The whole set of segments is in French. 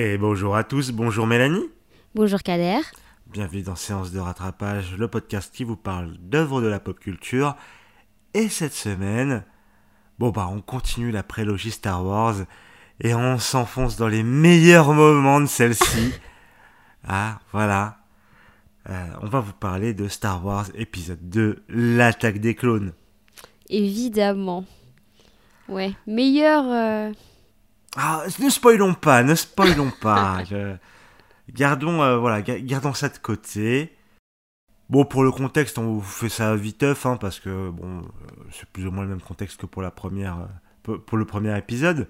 Et bonjour à tous, bonjour Mélanie. Bonjour Kader. Bienvenue dans Séance de rattrapage, le podcast qui vous parle d'œuvres de la pop culture. Et cette semaine, bon bah on continue la prélogie Star Wars et on s'enfonce dans les meilleurs moments de celle-ci. ah voilà. Euh, on va vous parler de Star Wars épisode 2, l'attaque des clones. Évidemment. Ouais, meilleur... euh, Ah, ne spoilons pas, ne spoilons pas. Je- Gardons, euh, voilà, ga- gardons ça de côté. Bon, pour le contexte, on vous fait ça viteuf, hein, parce que bon, euh, c'est plus ou moins le même contexte que pour la première, euh, pour- le premier épisode.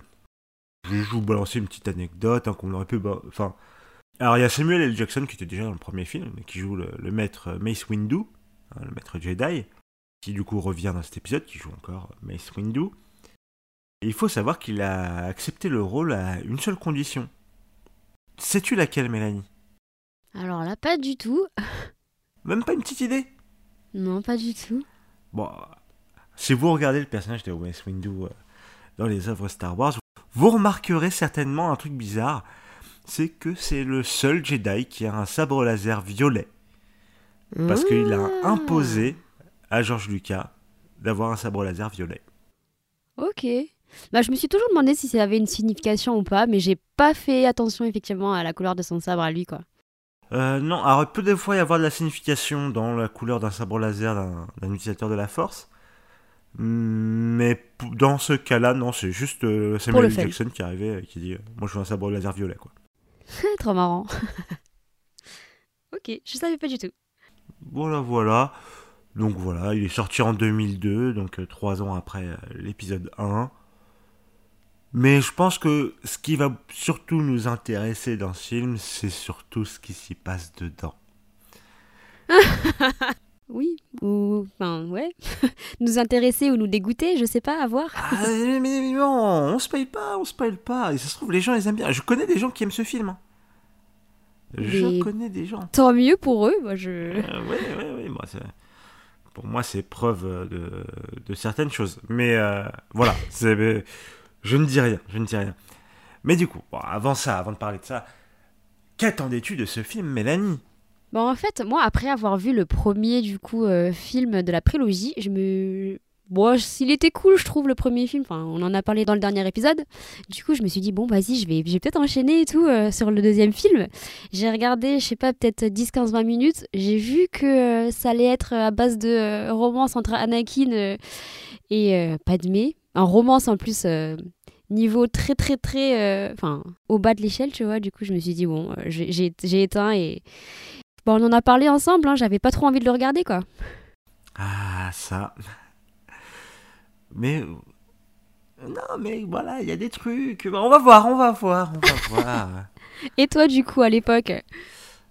Je vais vous balancer une petite anecdote, hein, qu'on aurait pu, enfin. Alors, il y a Samuel L. Jackson qui était déjà dans le premier film, qui joue le, le maître Mace Windu, hein, le maître Jedi, qui du coup revient dans cet épisode, qui joue encore Mace Windu. Il faut savoir qu'il a accepté le rôle à une seule condition. Sais-tu laquelle, Mélanie? Alors là, pas du tout. Même pas une petite idée? Non, pas du tout. Bon, si vous regardez le personnage de Mace Windu euh, dans les œuvres Star Wars, vous remarquerez certainement un truc bizarre. C'est que c'est le seul Jedi qui a un sabre laser violet. Parce qu'il a Ah. imposé à George Lucas d'avoir un sabre laser violet. Ok. Bah, je me suis toujours demandé si ça avait une signification ou pas, mais j'ai pas fait attention effectivement à la couleur de son sabre à lui, quoi. Euh, non, alors il peut des fois y avoir de la signification dans la couleur d'un sabre laser d'un utilisateur de la force. Mais dans ce cas-là, non, c'est juste euh, Samuel. Jackson qui arrivait et qui dit euh, Moi je veux un sabre laser violet, quoi. Trop marrant. ok, je savais pas du tout. Voilà, voilà. Donc voilà, il est sorti en 2002, donc euh, trois ans après euh, l'épisode 1. Mais je pense que ce qui va surtout nous intéresser dans ce film, c'est surtout ce qui s'y passe dedans. Oui, ou. Enfin, ouais. nous intéresser ou nous dégoûter, je sais pas, à voir. Ah, mais, mais- non, on spoil pas, on spoil pas. Et ça se trouve, les gens, ils aiment bien. Je connais des gens qui aiment ce film. hein. Je Mais- connais des gens. Tant mieux pour eux, moi je. Euh, ouais, ouais, ouais, moi, c'est- pour moi, c'est preuve de, de certaines choses. Mais euh, voilà, c'est- je ne dis rien, je ne dis rien. Mais du coup, avant ça, avant de parler de ça, qu'attendais-tu de ce film, Mélanie? Bon, en fait, moi, après avoir vu le premier, du coup, euh, film de la prélogie, je me... Bon, s'il était cool, je trouve, le premier film. Enfin, on en a parlé dans le dernier épisode. Du coup, je me suis dit, bon, vas-y, je vais, peut-être enchaîner et tout euh, sur le deuxième film. J'ai regardé, je sais pas, peut-être 10, 15, 20 minutes. J'ai vu que euh, ça allait être à base de romance entre Anakin et Padmé. Un romance en plus... Niveau très très très euh, enfin au bas de l'échelle tu vois du coup je me suis dit bon euh, j'ai éteint et Bon, on en a parlé ensemble, hein, j'avais pas trop envie de le regarder, quoi. Ah, ça. Mais. Non, mais voilà, il y a des trucs. On va voir, on va voir, on va voir. Et toi, du coup, à l'époque?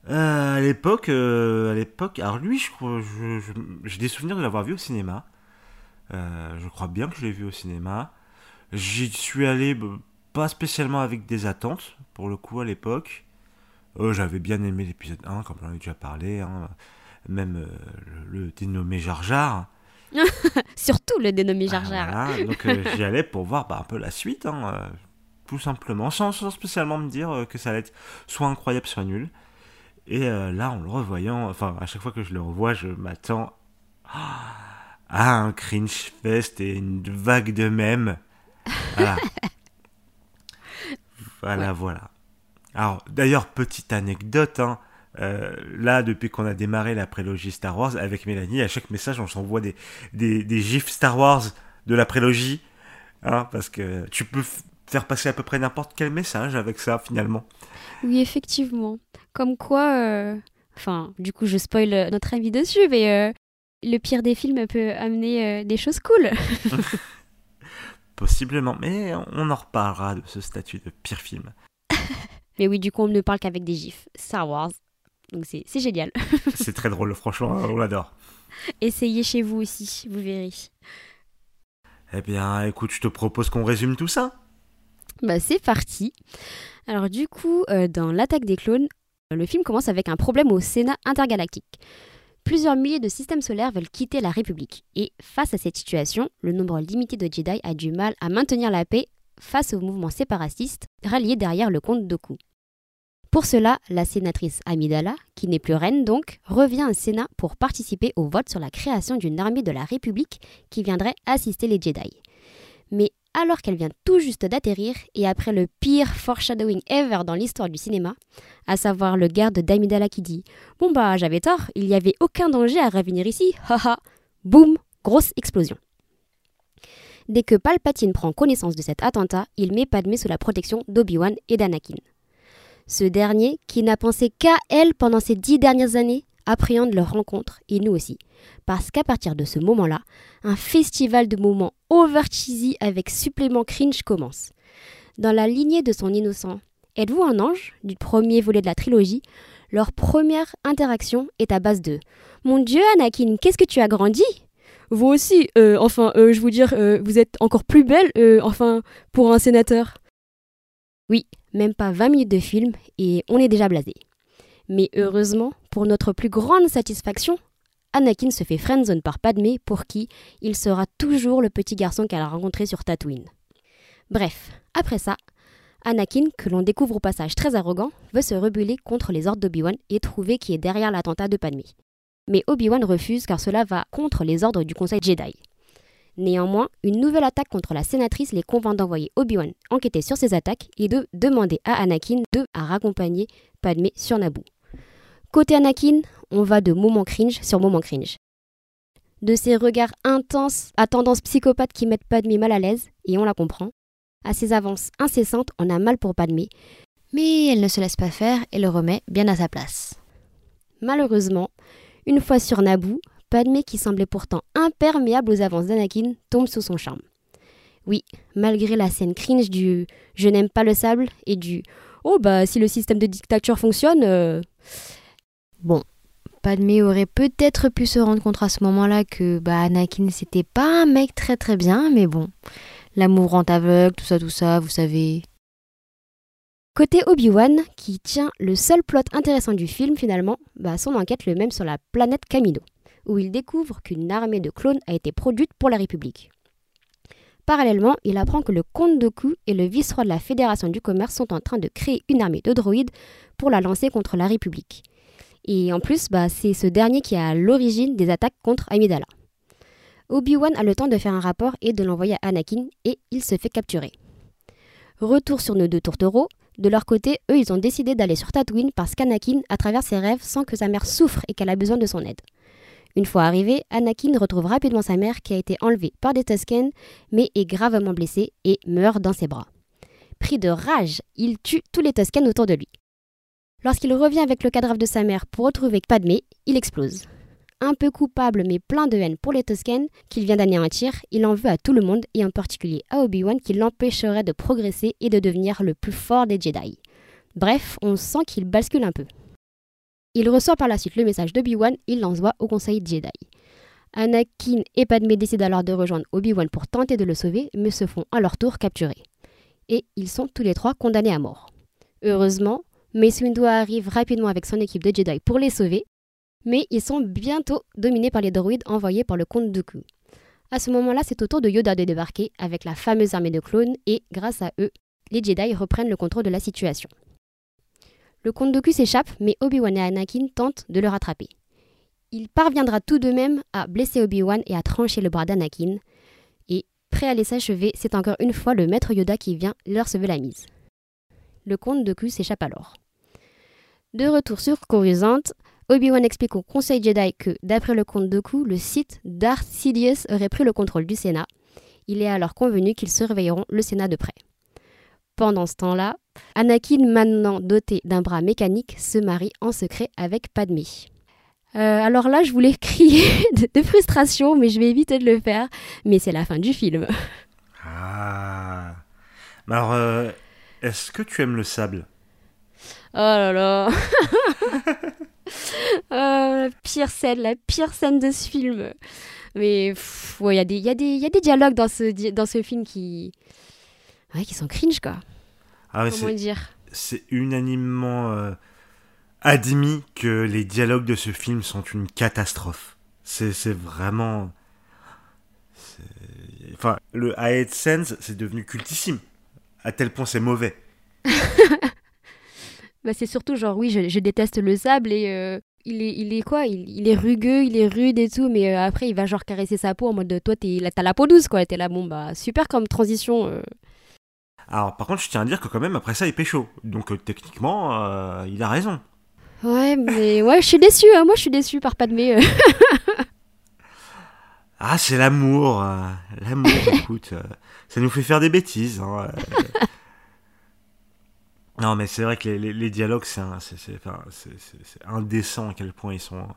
Euh, à l'époque, à l'époque, alors lui, je crois, je- je- j'ai des souvenirs de l'avoir vu au cinéma. Je crois bien que je l'ai vu au cinéma. J'y suis allé bah, pas spécialement avec des attentes, pour le coup, à l'époque. Euh, J'avais bien aimé l'épisode 1, comme j'en ai déjà parlé. hein. Même euh, le, le dénommé Jar Jar. Surtout le dénommé Jar Jar. Ah, voilà, donc euh, j'y allais pour voir bah, un peu la suite, hein, tout simplement, sans, sans spécialement me dire que ça allait être soit incroyable, soit nul. Et là, en le revoyant, enfin, à chaque fois que je le revois, je m'attends ah, à un cringe fest et une vague de mèmes. Voilà. voilà, voilà. Alors, d'ailleurs, petite anecdote, hein, euh, là, depuis qu'on a démarré la prélogie Star Wars avec Mélanie, à chaque message, on s'envoie des, des, des gifs Star Wars de la prélogie. Hein, parce que tu peux faire passer à peu près n'importe quel message avec ça, finalement. Oui, effectivement. Comme quoi, euh, enfin, du coup, je spoil euh, notre avis dessus, mais euh, le pire des films peut amener des choses cool. Possiblement, mais on en reparlera de ce statut de pire film. Mais oui, du coup, on ne parle qu'avec des gifs. Star Wars. Donc c'est c'est génial. C'est très drôle, franchement, on l'adore. Essayez chez vous aussi, vous verrez. Eh bien, écoute, je te propose qu'on résume tout ça. Bah c'est parti. Alors du coup, euh, dans l'attaque des clones, le film commence avec un problème au Sénat intergalactique. Plusieurs milliers de systèmes solaires veulent quitter la République. Et face à cette situation, le nombre limité de Jedi a du mal à maintenir la paix face au mouvement séparatiste rallié derrière le comte Doku. Pour cela, la sénatrice Amidala, qui n'est plus reine donc, revient au Sénat pour participer au vote sur la création d'une armée de la République qui viendrait assister les Jedi. Mais alors qu'elle vient tout juste d'atterrir, et après le pire foreshadowing ever dans l'histoire du cinéma, à savoir le garde d'Amidala qui dit Bon bah j'avais tort, il n'y avait aucun danger à revenir ici, haha Boum Grosse explosion. Dès que Palpatine prend connaissance de cet attentat, il met Padmé sous la protection d'Obi-Wan et d'Anakin. Ce dernier, qui n'a pensé qu'à elle pendant ces dix dernières années, appréhende leur rencontre, et nous aussi. Parce qu'à partir de ce moment-là, un festival de moments over cheesy avec supplément cringe commence. Dans la lignée de son innocent Êtes-vous un ange? du premier volet de la trilogie Leur première interaction est à base de Mon Dieu, Anakin, qu'est-ce que tu as grandi Vous aussi, euh, enfin, euh, je vous dire, euh, vous êtes encore plus belle, enfin, pour un sénateur. Oui, même pas 20 minutes de film et on est déjà blasé. Mais heureusement, pour notre plus grande satisfaction, Anakin se fait friendzone par Padmé pour qui il sera toujours le petit garçon qu'elle a rencontré sur Tatooine. Bref, après ça, Anakin, que l'on découvre au passage très arrogant, veut se rebeller contre les ordres d'Obi-Wan et trouver qui est derrière l'attentat de Padmé. Mais Obi-Wan refuse car cela va contre les ordres du Conseil Jedi. Néanmoins, une nouvelle attaque contre la sénatrice les convainc d'envoyer Obi-Wan enquêter sur ces attaques et de demander à Anakin de raccompagner Padmé sur Naboo. Côté Anakin, on va de moment cringe sur moment cringe. De ces regards intenses à tendance psychopathe qui mettent Padmé mal à l'aise, et on la comprend, à ses avances incessantes, on a mal pour Padmé, mais elle ne se laisse pas faire et le remet bien à sa place. Malheureusement, une fois sur Naboo, Padmé, qui semblait pourtant imperméable aux avances d'Anakin, tombe sous son charme. Oui, malgré la scène cringe du je n'aime pas le sable et du oh bah si le système de dictature fonctionne. Euh, bon, Padmé aurait peut-être pu se rendre compte à ce moment-là que bah Anakin c'était pas un mec très très bien, mais bon, l'amour rend aveugle, tout ça, tout ça, vous savez. Côté Obi-Wan, qui tient le seul plot intéressant du film finalement, bah son enquête le même sur la planète Camino où il découvre qu'une armée de clones a été produite pour la République. Parallèlement, il apprend que le comte Doku et le vice-roi de la Fédération du commerce sont en train de créer une armée de droïdes pour la lancer contre la République. Et en plus, bah, c'est ce dernier qui est à l'origine des attaques contre Amidala. Obi-Wan a le temps de faire un rapport et de l'envoyer à Anakin et il se fait capturer. Retour sur nos deux tourtereaux, de leur côté, eux, ils ont décidé d'aller sur Tatooine parce qu'Anakin a travers ses rêves sans que sa mère souffre et qu'elle a besoin de son aide. Une fois arrivé, Anakin retrouve rapidement sa mère qui a été enlevée par des Tusken mais est gravement blessée et meurt dans ses bras. Pris de rage, il tue tous les Tusken autour de lui. Lorsqu'il revient avec le cadavre de sa mère pour retrouver Padmé, il explose. Un peu coupable mais plein de haine pour les Tusken qu'il vient d'anéantir, il en veut à tout le monde et en particulier à Obi-Wan qui l'empêcherait de progresser et de devenir le plus fort des Jedi. Bref, on sent qu'il bascule un peu. Il reçoit par la suite le message d'Obi-Wan, il l'envoie au Conseil Jedi. Anakin et Padmé décident alors de rejoindre Obi-Wan pour tenter de le sauver, mais se font à leur tour capturer. Et ils sont tous les trois condamnés à mort. Heureusement, Mace Windu arrive rapidement avec son équipe de Jedi pour les sauver, mais ils sont bientôt dominés par les droïdes envoyés par le comte Dooku. À ce moment-là, c'est au tour de Yoda de débarquer avec la fameuse armée de clones et, grâce à eux, les Jedi reprennent le contrôle de la situation. Le comte Doku s'échappe, mais Obi-Wan et Anakin tentent de le rattraper. Il parviendra tout de même à blesser Obi-Wan et à trancher le bras d'Anakin. Et, prêt à les s'achever, c'est encore une fois le maître Yoda qui vient leur sauver la mise. Le comte Doku s'échappe alors. De retour sur Coruscant, Obi-Wan explique au Conseil Jedi que, d'après le comte Doku, le site Darth Sidious aurait pris le contrôle du Sénat. Il est alors convenu qu'ils surveilleront le Sénat de près. Pendant ce temps-là, Anakin, maintenant doté d'un bras mécanique, se marie en secret avec Padmé. Euh, alors là, je voulais crier de, frustration, mais je vais éviter de le faire. Mais c'est la fin du film. Ah. Alors, euh, est-ce que tu aimes le sable? Oh là là. oh, la pire scène, la pire scène de ce film. Mais il y, a des, y, y a des dialogues dans ce, dans ce film qui, ouais, qui sont cringe, quoi. Ah, Comment dire? C'est unanimement euh, admis que les dialogues de ce film sont une catastrophe. C'est vraiment. Enfin, le High Sense, c'est devenu cultissime. À tel point c'est mauvais. Bah, c'est surtout genre, oui, je, je déteste le sable et euh, il, est, il est quoi? Il, il est rugueux, il est rude et tout, mais euh, après, il va genre caresser sa peau en mode, toi, t'as la peau douce, quoi. T'es là, bon, bah, super comme transition. euh. Alors, par contre, je tiens à dire que quand même, après ça, il pécho. Donc, techniquement, il a raison. Ouais, mais ouais, je suis déçue, hein. moi, je suis déçue par Padmé. Ah, c'est l'amour. l'amour, écoute. Ça nous fait faire des bêtises. hein, euh. non, mais c'est vrai que les, les- les dialogues, c'est indécent à quel point ils sont,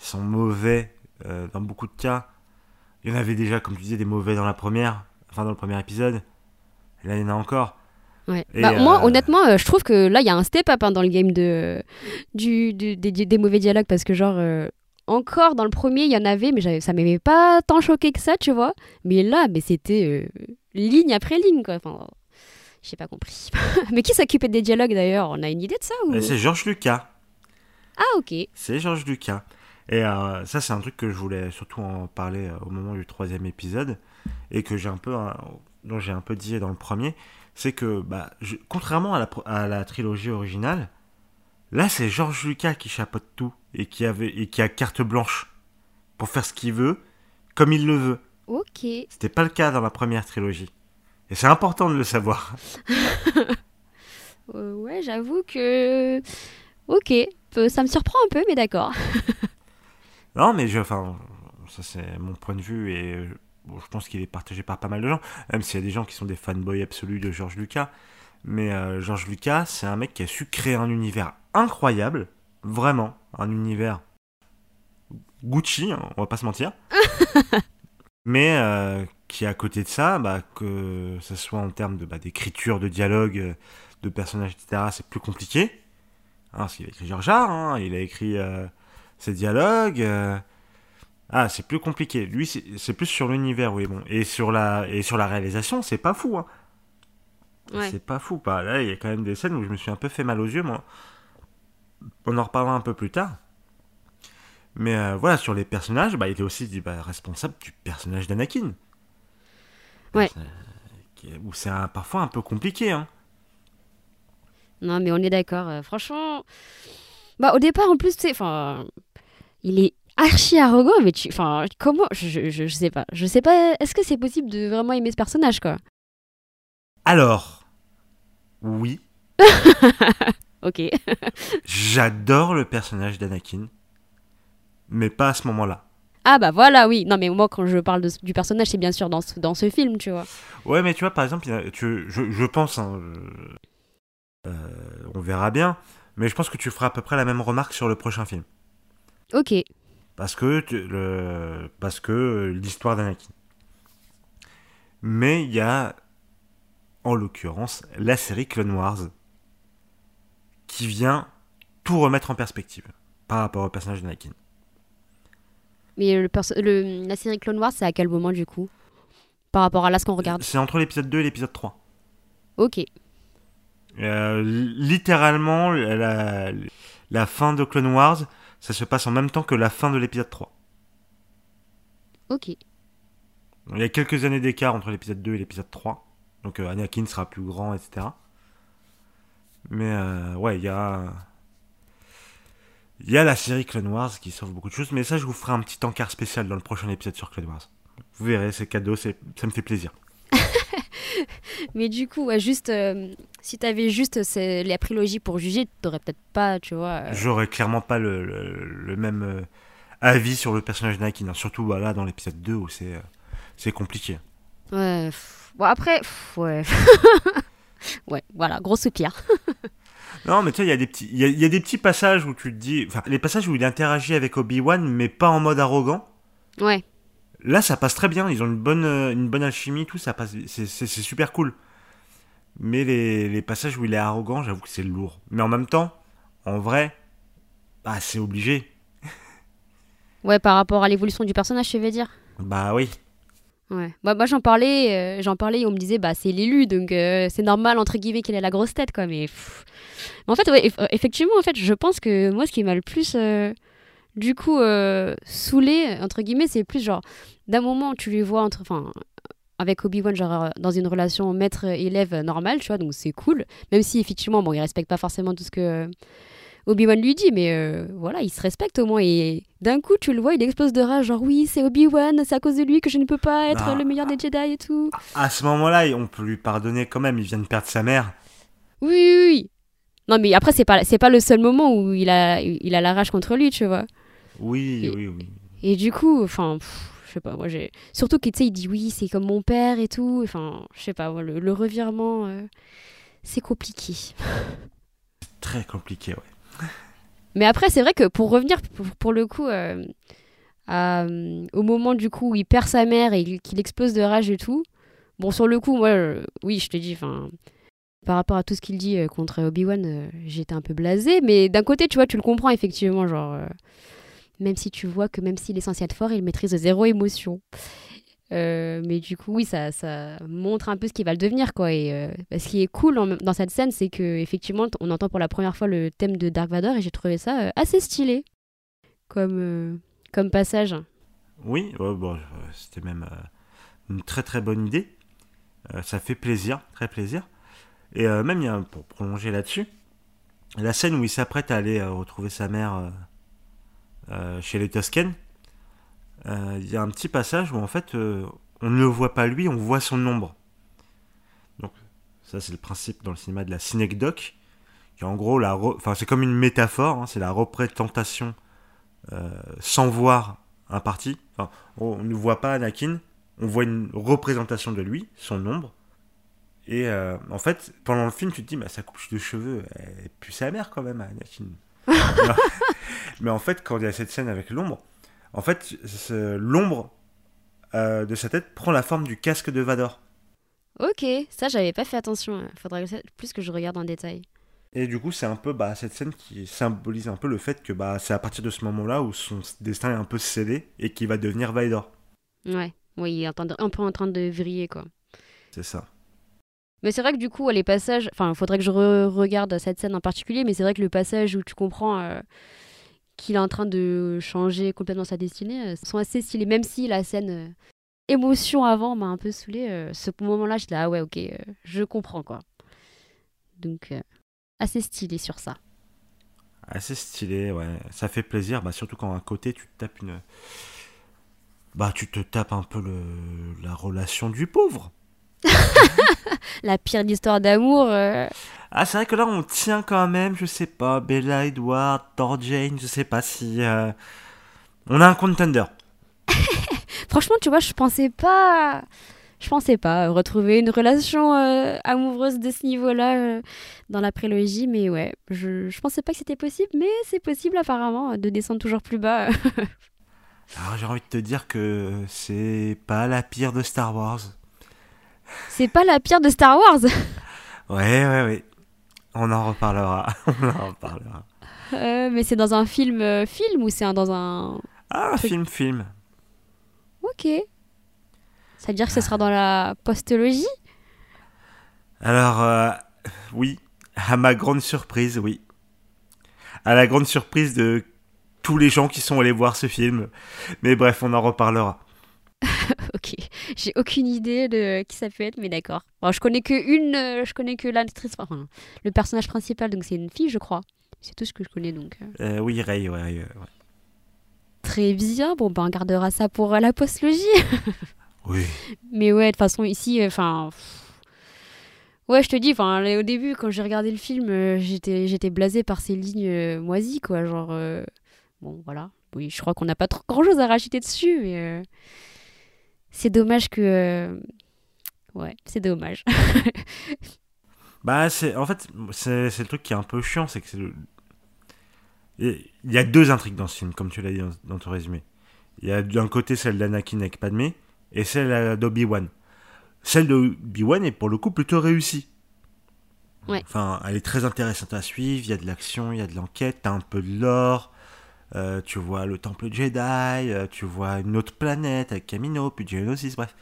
ils sont mauvais euh, dans beaucoup de cas. Il y en avait déjà, comme tu disais, des mauvais dans la première, enfin dans le premier épisode. Et là, il y en a encore. Ouais. Bah, Moi, euh, honnêtement, euh, je trouve que là, il y a un step-up hein, dans le game de, du, du- des, des mauvais dialogues parce que, genre, euh, encore dans le premier, il y en avait, mais ça m'avait pas tant choqué que ça, tu vois. Mais là, mais c'était euh, ligne après ligne, quoi. Enfin, j'ai pas compris. mais qui s'occupait des dialogues d'ailleurs? On a une idée de ça ou... C'est Georges Lucas. Ah, ok. C'est Georges Lucas. Et euh, ça, c'est un truc que je voulais surtout en parler euh, au moment du troisième épisode et que j'ai un peu, euh, dont j'ai un peu dit dans le premier, c'est que, bah, je- contrairement à la, pro- à la trilogie originale, là, c'est Georges Lucas qui chapeaute tout et qui avait et qui a carte blanche pour faire ce qu'il veut, comme il le veut. Ok. C'était pas le cas dans la première trilogie. Et c'est important de le savoir. Euh, ouais, j'avoue que. Ok. Euh, Ça me surprend un peu, mais d'accord. Non, mais je, enfin, ça c'est mon point de vue et euh, bon, je pense qu'il est partagé par pas mal de gens, même s'il y a des gens qui sont des fanboys absolus de George Lucas. Mais euh, George Lucas, c'est un mec qui a su créer un univers incroyable, vraiment, un univers Gucci, hein, on va pas se mentir. mais euh, qui à côté de ça, bah, que ce soit en termes de bah, d'écriture, de dialogue, euh, de personnages, etc., c'est plus compliqué. Hein, parce qu'il a écrit George R, hein, il a écrit euh, ses dialogues. euh, Ah, c'est plus compliqué. Lui, c'est c'est plus sur l'univers, oui, bon. Et sur la, et sur la réalisation, c'est pas fou, hein. Ouais. C'est pas fou. Bah, là, il y a quand même des scènes où je me suis un peu fait mal aux yeux, moi. On en reparlera un peu plus tard. Mais euh, voilà, sur les personnages, bah, il était aussi dit, bah, responsable du personnage d'Anakin. Ouais. Euh, Où c'est un- parfois un peu compliqué, hein. Non, mais on est d'accord. euh, franchement, bah au départ, en plus, tu sais, enfin, il est archi arrogant, mais tu, enfin, comment, je, je, je, je sais pas, je sais pas. Est-ce que c'est possible de vraiment aimer ce personnage, quoi? Alors, oui, Ok. j'adore le personnage d'Anakin, mais pas à ce moment-là. Ah bah voilà, oui. Non, mais moi, quand je parle de, du personnage, c'est bien sûr dans ce, dans ce film, tu vois. Ouais, mais tu vois, par exemple, tu, je, je pense, hein, euh, on verra bien, mais je pense que tu feras à peu près la même remarque sur le prochain film. Ok. Parce que, tu- le, parce que euh, l'histoire d'Anakin. Mais il y a, en l'occurrence, la série Clone Wars qui vient tout remettre en perspective par rapport au personnage d'Anakin. Mais le, perso- le- la série Clone Wars, c'est à quel moment, du coup? Par rapport à là, ce qu'on regarde? C'est entre l'épisode 2 et l'épisode 3. Ok. Euh, littéralement, la, la fin de Clone Wars, ça se passe en même temps que la fin de l'épisode 3. Ok. Il y a quelques années d'écart entre l'épisode 2 et l'épisode 3. Donc euh, Anakin sera plus grand, etc. Mais euh, ouais, il y a... Il y a la série Clone Wars qui sauve beaucoup de choses. Mais ça, je vous ferai un petit encart spécial dans le prochain épisode sur Clone Wars. Vous verrez, c'est cadeau, ça me fait plaisir. Mais du coup, ouais, juste, euh, si t'avais juste la prélogie pour juger, t'aurais peut-être pas, tu vois. J'aurais clairement pas le, le- le même avis sur le personnage d'Anakin. hein. Surtout bah, là, dans l'épisode 2 où c'est c'est compliqué. Ouais. pff, Bon, après, pff, ouais. ouais, voilà, gros soupir. Non, mais tu sais, il y, a des petits- il y, a, y a des petits passages où tu te dis. Enfin, les passages où il interagit avec Obi-Wan, mais pas en mode arrogant. Ouais. Là, ça passe très bien. Ils ont une bonne, euh, une bonne alchimie, tout ça passe. C'est c'est- c'est super cool. Mais les, les passages où il est arrogant, j'avoue que c'est lourd. Mais en même temps, en vrai, bah, c'est obligé. Ouais, par rapport à l'évolution du personnage, tu veux dire? Bah oui. Ouais. Moi, moi j'en parlais, euh, j'en parlais et on me disait, bah, c'est l'élu, donc euh, c'est normal, entre guillemets, qu'il ait la grosse tête, quoi. Mais, en fait, ouais, eff- effectivement, en fait, je pense que moi, ce qui m'a le plus, euh, du coup, euh, saoulé, entre guillemets, c'est plus genre, d'un moment, tu lui vois entre. Avec Obi-Wan, genre euh, dans une relation maître-élève normale, tu vois, donc c'est cool. Même si effectivement, bon, il respecte pas forcément tout ce que euh, Obi-Wan lui dit, mais euh, voilà, il se respecte au moins. Et d'un coup, tu le vois, il explose de rage, genre oui, c'est Obi-Wan, c'est à cause de lui que je ne peux pas être Bah, le meilleur des Jedi et tout. À ce moment-là, on peut lui pardonner quand même. Il vient de perdre sa mère. Oui, oui, oui. Non, mais après, c'est pas, c'est pas le seul moment où il a, il a la rage contre lui, tu vois. Oui, Et- oui, oui. Et du coup, enfin, je sais pas, moi j'ai. Surtout qu'il il dit oui, c'est comme mon père et tout. Enfin, je sais pas, le revirement, euh, c'est compliqué. Très compliqué, ouais. Mais après, c'est vrai que pour revenir, pour, pour le coup, euh, euh, au moment du coup où il perd sa mère et qu'il explose de rage et tout, bon, sur le coup, moi, euh, oui, je te dis, enfin. Par rapport à tout ce qu'il dit contre Obi-Wan, j'étais un peu blasée. Mais d'un côté, tu vois, tu le comprends effectivement. Genre, même si tu vois que même s'il est censé être fort, il maîtrise zéro émotion. Euh, mais du coup, oui, ça, montre un peu ce qu'il va le devenir, quoi. Et euh, bah, ce qui est cool dans cette scène, c'est que effectivement, on entend pour la première fois le thème de Dark Vador et j'ai trouvé ça euh, assez stylé comme, passage. Oui, bon, c'était même une très très bonne idée. Ça fait plaisir, très plaisir. Et même, pour prolonger là-dessus, la scène où il s'apprête à aller retrouver sa mère chez les Toscanes, il y a un petit passage où en fait, euh, on ne le voit pas lui, on voit son ombre. Donc, ça c'est le principe dans le cinéma de la synecdoque, qui en gros, la re- enfin, c'est comme une métaphore, hein, c'est la représentation euh, sans voir un parti. Enfin, on ne voit pas Anakin, on voit une représentation de lui, son ombre. Et euh, en fait, pendant le film, tu te dis, bah, sa coupe de cheveux, elle pue sa mère quand même, Anakin. Mais- Mais en fait, quand il y a cette scène avec l'ombre, en fait, l'ombre euh, de sa tête prend la forme du casque de Vador. Ok, ça j'avais pas fait attention. Faudrait que ça- plus que je regarde en détail. Et du coup, c'est un peu bah, cette scène qui symbolise un peu le fait que bah, c'est à partir de ce moment-là où son destin est un peu scellé et qu'il va devenir Vader. Ouais, oui, il est un peu en train de vriller quoi. C'est ça. Mais c'est vrai que du coup, les passages. Enfin, il faudrait que je re- regarde cette scène en particulier, mais c'est vrai que le passage où tu comprends euh, qu'il est en train de changer complètement sa destinée euh, sont assez stylés. Même si la scène euh, émotion avant m'a un peu saoulé, euh, ce moment-là, j'étais là, ah ouais, ok, je comprends quoi. Donc, assez stylé sur ça. Assez stylé, ouais. Ça fait plaisir, bah, surtout quand à côté tu te tapes une. Bah, tu te tapes un peu le... la relation du pauvre. La pire histoire d'amour. euh, Ah, c'est vrai que là on tient quand même, je sais pas, Bella Edward, Thor Jane, je sais pas si. euh, On a un contender. Franchement, tu vois, je pensais pas. Je pensais pas retrouver une relation euh, amoureuse de ce niveau-là euh, dans la prélogie, mais ouais, je, je pensais pas que c'était possible, mais c'est possible apparemment de descendre toujours plus bas. Alors j'ai envie de te dire que c'est pas la pire de Star Wars. c'est pas la pire de Star Wars. Ouais, ouais, ouais. On en reparlera. On en reparlera. Euh, mais c'est dans un film, euh, film ou c'est dans un. Ah, Truc. film, film. Ok. Ça veut dire que ce sera dans la postologie? Alors, euh, oui, à ma grande surprise, oui. À la grande surprise de tous les gens qui sont allés voir ce film. Mais bref, on en reparlera. Ok. J'ai aucune idée de qui ça peut être, mais d'accord. Bon, je connais que une, euh, je connais que l'actrice, enfin, le personnage principal, donc c'est une fille, je crois. C'est tout ce que je connais donc. euh. Euh, oui, Ray, ouais, ouais, ouais. Très bien, bon ben on gardera ça pour euh, la postlogie. Oui. Mais ouais, de toute façon ici, enfin... Ouais, je te dis, enfin, au début, quand j'ai regardé le film, euh, j'étais, j'étais blasée par ces lignes euh, moisies, quoi. Genre, euh, bon, voilà. Oui, je crois qu'on n'a pas trop grand-chose à racheter dessus, mais euh, c'est dommage que... euh, Ouais, c'est dommage. Bah, c'est, en fait, c'est, c'est le truc qui est un peu chiant, c'est que c'est Il y a deux intrigues dans ce film, comme tu l'as dit dans, ton résumé. Il y a d'un côté celle d'Anakin avec Padmé, et celle d'Obi-Wan. Celle d'Obi-Wan est pour le coup plutôt réussie. Ouais. Enfin, elle est très intéressante à suivre, il y a de l'action, il y a de l'enquête, t'as un peu de lore, euh, tu vois le temple Jedi, euh, tu vois une autre planète avec Camino, puis Geonosis, bref.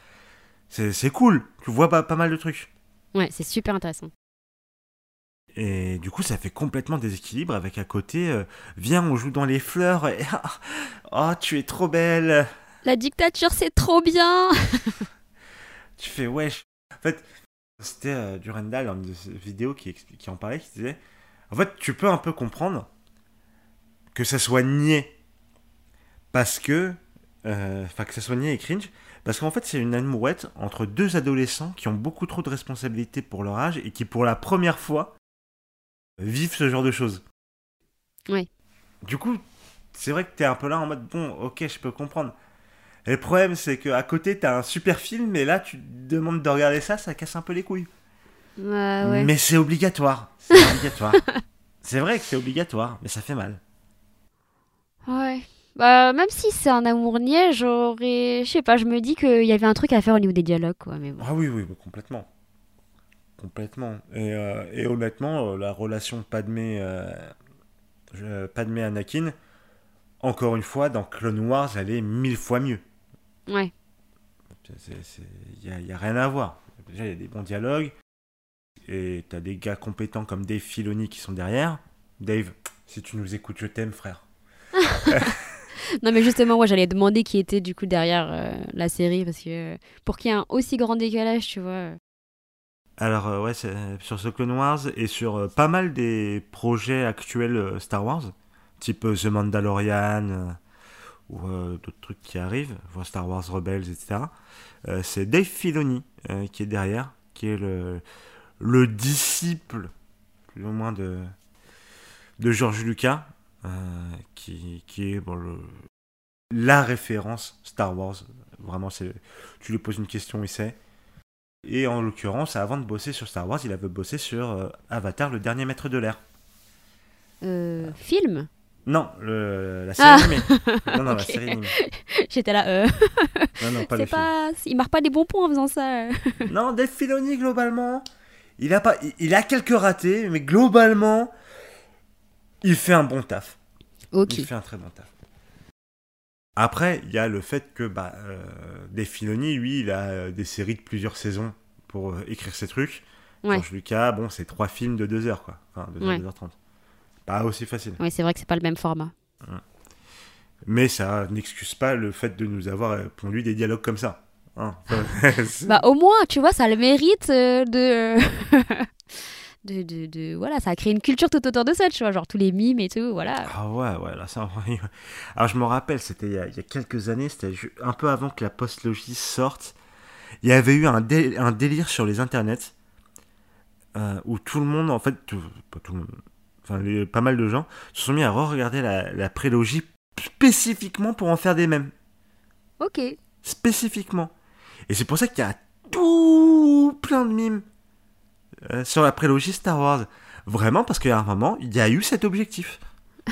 C'est, cool, tu vois pas, pas mal de trucs. Ouais, c'est super intéressant. Et du coup, ça fait complètement déséquilibre avec à côté, euh, viens, on joue dans les fleurs, et oh, tu es trop belle. La dictature, c'est trop bien Tu fais wesh. En fait, c'était Durandal dans une vidéo qui, qui en parlait, qui disait En fait, tu peux un peu comprendre que ça soit niais. Parce que. euh, Enfin, que ça soit niais et cringe. Parce qu'en fait, c'est une amourette entre deux adolescents qui ont beaucoup trop de responsabilités pour leur âge et qui, pour la première fois, vivent ce genre de choses. Ouais. Du coup, c'est vrai que t'es un peu là en mode bon, ok, je peux comprendre. Et le problème, c'est qu'à côté, t'as un super film, et là, tu te demandes de regarder ça, ça casse un peu les couilles. Ouais, ouais. Mais c'est obligatoire. C'est obligatoire. c'est vrai que c'est obligatoire, mais ça fait mal. Ouais. Bah, même si c'est un amour niais, j'aurais. Je sais pas, je me dis qu'il y avait un truc à faire au niveau des dialogues, quoi. Mais bon. Ah oui, oui, complètement. Complètement. Et, euh, et honnêtement, euh, la relation Padmé, euh, je- Padmé-Anakin, encore une fois, dans Clone Wars, elle est mille fois mieux. Ouais. Il n'y a, y a rien à voir. Déjà, il y a des bons dialogues. Et t'as des gars compétents comme Dave Filoni qui sont derrière. Dave, si tu nous écoutes, je t'aime, frère. Non, mais justement, moi, j'allais demander qui était du coup derrière euh, la série, parce que euh, pour qu'il y ait un aussi grand décalage, tu vois. euh, Alors, ouais, sur ce Clone Wars et sur pas mal des projets actuels Star Wars, type The Mandalorian ou d'autres trucs qui arrivent, Star Wars Rebels, etc. c'est Dave Filoni qui est derrière, qui est le, le disciple, plus ou moins, de, de George Lucas, qui, qui est bon, le- la référence Star Wars. Vraiment, c'est, tu lui poses une question, il sait. Et en l'occurrence, avant de bosser sur Star Wars, il avait bossé sur euh, Avatar, le dernier maître de l'air. euh, film? Non, le- la série Ah. animée. Non, non, la série animée. J'étais là, euh. Non, non, pas le c'est pas. Il marque pas des bons points en faisant ça. euh. Non, Dave Filoni, globalement, il a, pas, il a quelques ratés, mais globalement, il fait un bon taf. Il fait un très bon taf. Après, il y a le fait que bah, euh, Dave Filoni, lui, il a euh, des séries de plusieurs saisons pour euh, écrire ses trucs. Ouais. George Lucas, bon, c'est trois films de 2 heures, quoi. Enfin, 2 heures, Ouais. 2h30. Pas aussi facile. Ouais, c'est vrai que c'est pas le même format. Mais ça n'excuse pas le fait de nous avoir pondu des dialogues comme ça. Hein. Bah, au moins, tu vois, ça a le mérite euh, de. de, de, de- Voilà, ça a créé une culture tout autour de ça, tu vois, genre tous les mimes et tout, voilà. Ah ouais, ouais, là, ça... Alors, je me rappelle, c'était il, y a- il y a quelques années, c'était un peu avant que la postlogie sorte. Il y avait eu un, dé- un délire sur les internets euh, où tout le monde, en fait, tout- pas tout le monde, enfin, les- pas mal de gens se sont mis à re-regarder la, la prélogie spécifiquement pour en faire des mèmes. Ok. Spécifiquement. Et c'est pour ça qu'il y a tout plein de mimes euh, sur la prélogie Star Wars. Vraiment, parce qu'à un moment, il y a eu cet objectif.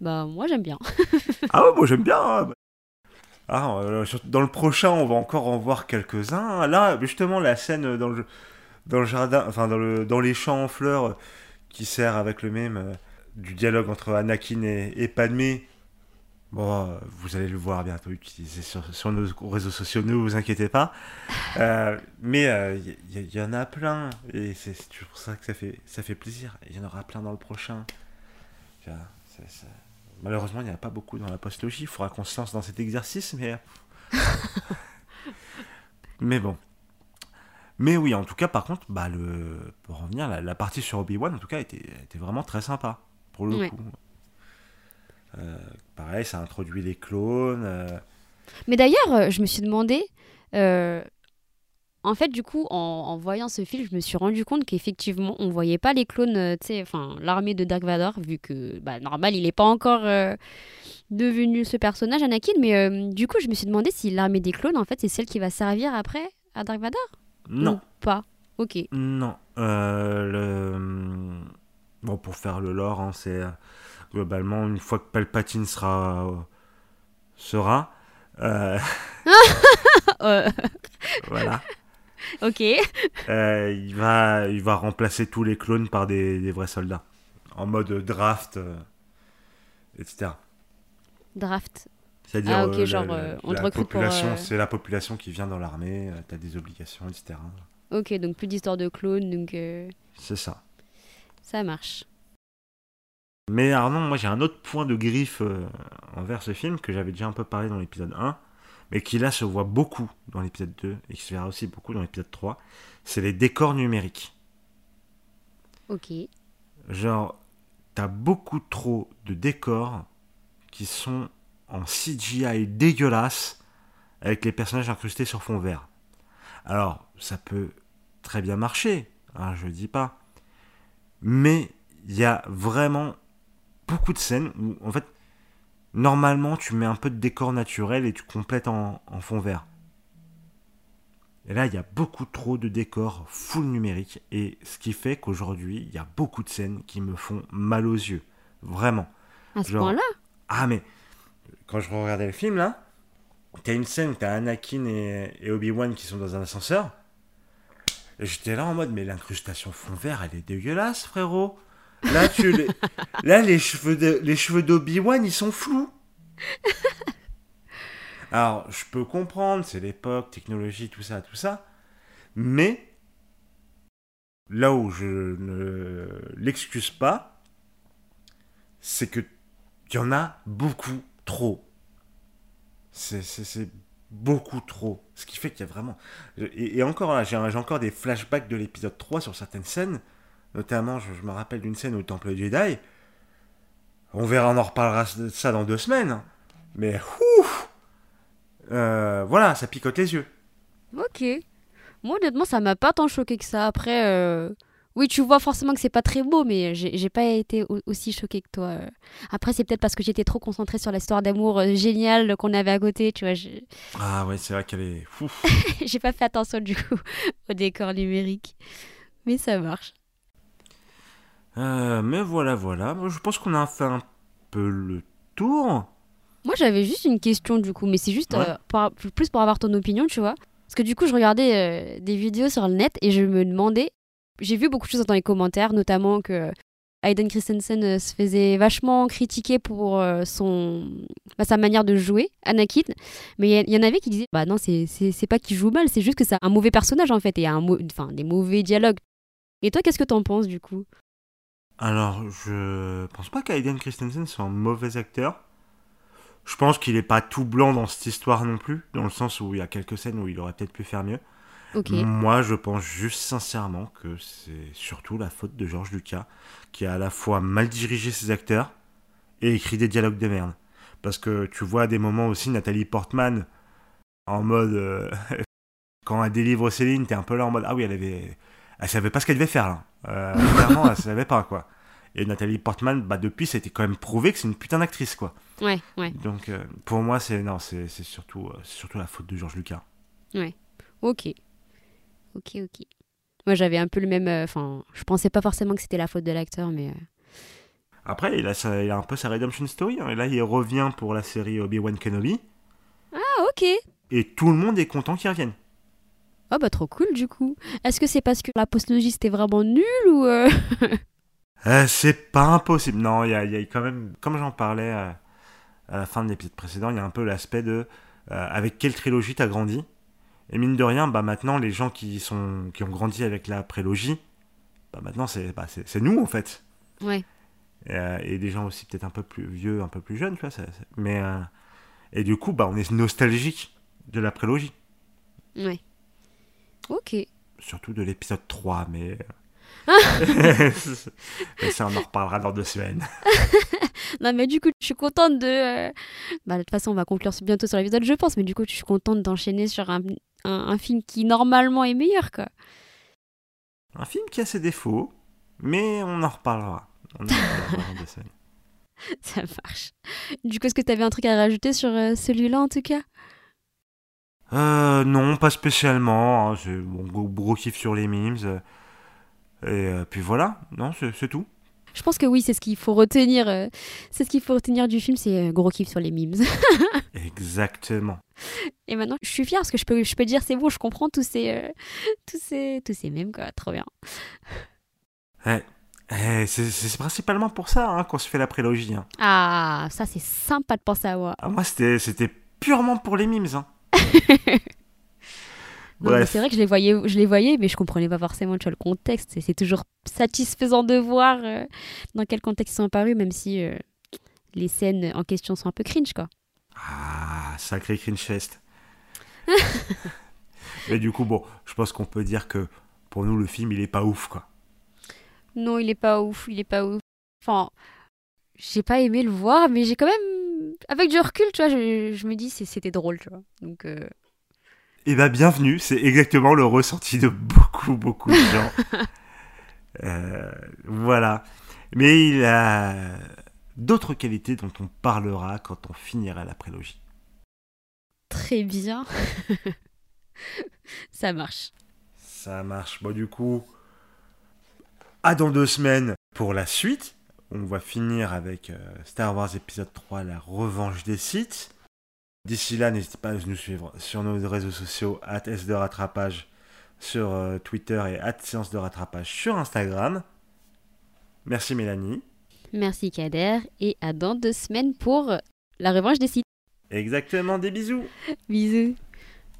Bah, moi, j'aime bien. Ah ouais, moi j'aime bien. hein. Ah, euh, dans le prochain, on va encore en voir quelques-uns. Là, justement, la scène dans le, dans le jardin, enfin dans, le, dans les champs en fleurs, euh, qui sert avec le même euh, du dialogue entre Anakin et, et Padmé. Bon, euh, vous allez le voir bientôt utilisé sur, sur nos réseaux sociaux, ne vous inquiétez pas. Euh, mais il y, y en a plein, et c'est toujours ça que ça fait, ça fait plaisir. Il y en aura plein dans le prochain. Malheureusement, il n'y en a pas beaucoup dans la postlogie. Il faudra qu'on se lance dans cet exercice, mais. mais bon. Mais oui, en tout cas, par contre, bah, le... pour revenir, la, la partie sur Obi-Wan, en tout cas, était, était vraiment très sympa, pour le Ouais. coup. Euh, pareil, ça introduit les clones. euh, Mais d'ailleurs, euh, je me suis demandé. En fait, du coup, en, en voyant ce film, je me suis rendu compte qu'effectivement, on voyait pas les clones, euh, tu sais, enfin, l'armée de Dark Vador, vu que, bah, normal, il n'est pas encore euh, devenu ce personnage, Anakin. Mais euh, du coup, je me suis demandé si l'armée des clones, en fait, c'est celle qui va servir après à Dark Vador Non, Ou pas Ok. non. Le... Bon, pour faire le lore, hein, c'est globalement, une fois que Palpatine sera. sera. euh, voilà. ok. Euh, il, va, il va remplacer tous les clones par des, des vrais soldats. En mode draft, euh, etc. Draft. C'est-à-dire, Ah, genre, la, on te recrute population, c'est la population qui vient dans l'armée, t'as des obligations, etc. Ok, donc plus d'histoire de clones, donc C'est ça. ça marche. Mais non, moi j'ai un autre point de griffe euh, envers ce film que j'avais déjà un peu parlé dans l'épisode 1. mais qui là se voit beaucoup dans l'épisode 2 et qui se verra aussi beaucoup dans l'épisode 3, c'est les décors numériques. Ok. Genre, t'as beaucoup trop de décors qui sont en CGI dégueulasse avec les personnages incrustés sur fond vert. Alors, ça peut très bien marcher, hein, je dis pas. Mais il y a vraiment beaucoup de scènes où, en fait, normalement, tu mets un peu de décor naturel et tu complètes en, en fond vert. Et là, il y a beaucoup trop de décors full numérique. Et ce qui fait qu'aujourd'hui, il y a beaucoup de scènes qui me font mal aux yeux. Vraiment. À ce Genre- point-là? Ah, mais quand je regardais le film, là, t'as une scène où t'as Anakin et, et Obi-Wan qui sont dans un ascenseur. Et j'étais là en mode, mais l'incrustation fond vert, elle est dégueulasse, frérot. Là, les, cheveux de- d'Obi-Wan, ils sont flous. Alors, je peux comprendre, c'est l'époque, technologie, tout ça, tout ça. Mais, là où je ne l'excuse pas, c'est que il y en a beaucoup trop. C'est- beaucoup trop. Ce qui fait qu'il y a vraiment... Et, encore j'ai encore des flashbacks de l'épisode 3 sur certaines scènes. Notamment, je, je me rappelle d'une scène au Temple Jedi. On verra, on en reparlera de ça dans deux semaines. Mais, ouf Euh, Voilà, ça picote les yeux. Ok. Moi, honnêtement, ça m'a pas tant choqué que ça. Après, euh, oui, tu vois forcément que c'est pas très beau, mais j'ai pas été au- aussi choquée que toi. Après, c'est peut-être parce que j'étais trop concentrée sur l'histoire d'amour euh, géniale qu'on avait à côté, tu vois. Ah ouais, c'est vrai qu'elle est... J'ai pas fait attention du coup au décor numérique. Mais ça marche. Euh, mais voilà, voilà. Je pense qu'on a fait un peu le tour. Moi, j'avais juste une question du coup, mais c'est juste Ouais. euh, pour- plus pour avoir ton opinion, tu vois. Parce que du coup, je regardais euh, des vidéos sur le net et je me demandais. J'ai vu beaucoup de choses dans les commentaires, notamment que Hayden Christensen se faisait vachement critiquer pour son, bah, sa manière de jouer, Anakin. Mais il y, en avait qui disaient Bah non, c'est- pas qu'il joue mal, c'est juste que c'est un mauvais personnage en fait, et un enfin, des mauvais dialogues. Et toi, qu'est-ce que t'en penses du coup? Alors, je pense pas qu'Aiden Christensen soit un mauvais acteur. Je pense qu'il est pas tout blanc dans cette histoire non plus, dans le sens où il y a quelques scènes où il aurait peut-être pu faire mieux. Moi, je pense juste sincèrement que c'est surtout la faute de George Lucas, qui a à la fois mal dirigé ses acteurs et écrit des dialogues de merde. Parce que tu vois à des moments aussi Nathalie Portman en mode. euh, quand elle délivre Céline, t'es un peu là en mode Ah oui, elle avait. Elle savait pas ce qu'elle devait faire là. Euh, clairement, elle savait pas quoi. Et Nathalie Portman, bah depuis, c'était quand même prouvé que c'est une putain d'actrice quoi. Ouais, ouais. Donc euh, pour moi, c'est non, c'est c'est surtout, euh, surtout la faute de George Lucas. Ok. Ok, ok. Moi, j'avais un peu le même. euh, Enfin, je pensais pas forcément que c'était la faute de l'acteur, mais. euh, Après, il a, sa- il a un peu sa redemption story. hein. Et là, il revient pour la série Obi-Wan Kenobi. Ah, ok. Et tout le monde est content qu'il revienne. Oh, bah, trop cool, du coup. Est-ce que c'est parce que la postologie c'était vraiment nul ou. euh, Euh, c'est pas impossible. Non, il y a, il y a quand même, comme j'en parlais à la fin de l'épisode précédent, il y a un peu l'aspect de euh, avec quelle trilogie t'as grandi? Et mine de rien, bah maintenant, les gens qui, sont, qui ont grandi avec la prélogie, bah maintenant, c'est bah, nous en fait. Ouais. Et, et des gens aussi peut-être un peu plus vieux, un peu plus jeunes, tu vois. ça- ça- mais, et du coup, bah, on est nostalgique de la prélogie. Ouais. Ok. surtout de l'épisode 3, mais... euh, mais ça, on en reparlera dans deux semaines. Non, mais du coup, je suis contente de. euh, Bah, de toute façon, on va conclure bientôt sur l'épisode, je pense, mais du coup, je suis contente d'enchaîner sur un, un, un film qui, normalement, est meilleur, quoi. Un film qui a ses défauts, mais on en reparlera. On en reparlera dans deux semaines. Ça marche. Du coup, est-ce que tu avais un truc à rajouter sur euh, celui-là, en tout cas? Euh, non, pas spécialement. hein, C'est mon gros, kiff sur les memes. euh, Et euh, puis voilà, non, c'est tout. Je pense que oui, c'est ce qu'il faut retenir. euh, c'est ce qu'il faut retenir du film, c'est gros kiff sur les memes. Exactement. Et maintenant, je suis fière parce que je peux, je peux dire c'est bon, je comprends tous ces, euh, tous ces, tous ces mèmes quoi, trop bien. Eh, eh, c'est principalement pour ça hein, qu'on se fait la prélogie. hein. Ah, ça c'est sympa de penser à moi. Ah, moi, c'était c'était purement pour les memes. hein. C'est vrai que je les voyais, je les voyais, mais je comprenais pas forcément tu vois, le contexte. C'est toujours satisfaisant de voir euh, dans quel contexte ils sont apparus, même si euh, les scènes en question sont un peu cringe quoi. Ah, sacré cringe fest. Mais du coup, bon, je pense qu'on peut dire que pour nous, le film, il est pas ouf, quoi. Non, il est pas ouf, il est pas ouf. Enfin, j'ai pas aimé le voir, mais j'ai quand même. Avec du recul, tu vois, je, je me dis c'était drôle, tu vois. Donc, euh, Eh ben, bienvenue, c'est exactement le ressenti de beaucoup, beaucoup de gens. Euh, voilà. Mais il a d'autres qualités dont on parlera quand on finira la prélogie. très bien. Ça marche. Ça marche. Bon, du coup, à dans deux semaines pour la suite. On va finir avec euh, Star Wars épisode 3, la revanche des sites. D'ici là, n'hésitez pas à nous suivre sur nos réseaux sociaux, at S de rattrapage sur euh, Twitter et at séance de rattrapage sur Instagram. Merci Mélanie. Merci Kader et à dans deux semaines pour la revanche des sites. Exactement, des bisous. Bisous.